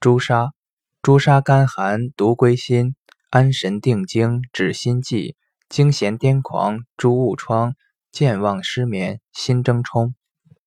朱砂，朱砂甘寒，独归心，安神定惊，止心悸，惊痫癫狂，诸痦疮，健忘失眠，心争冲。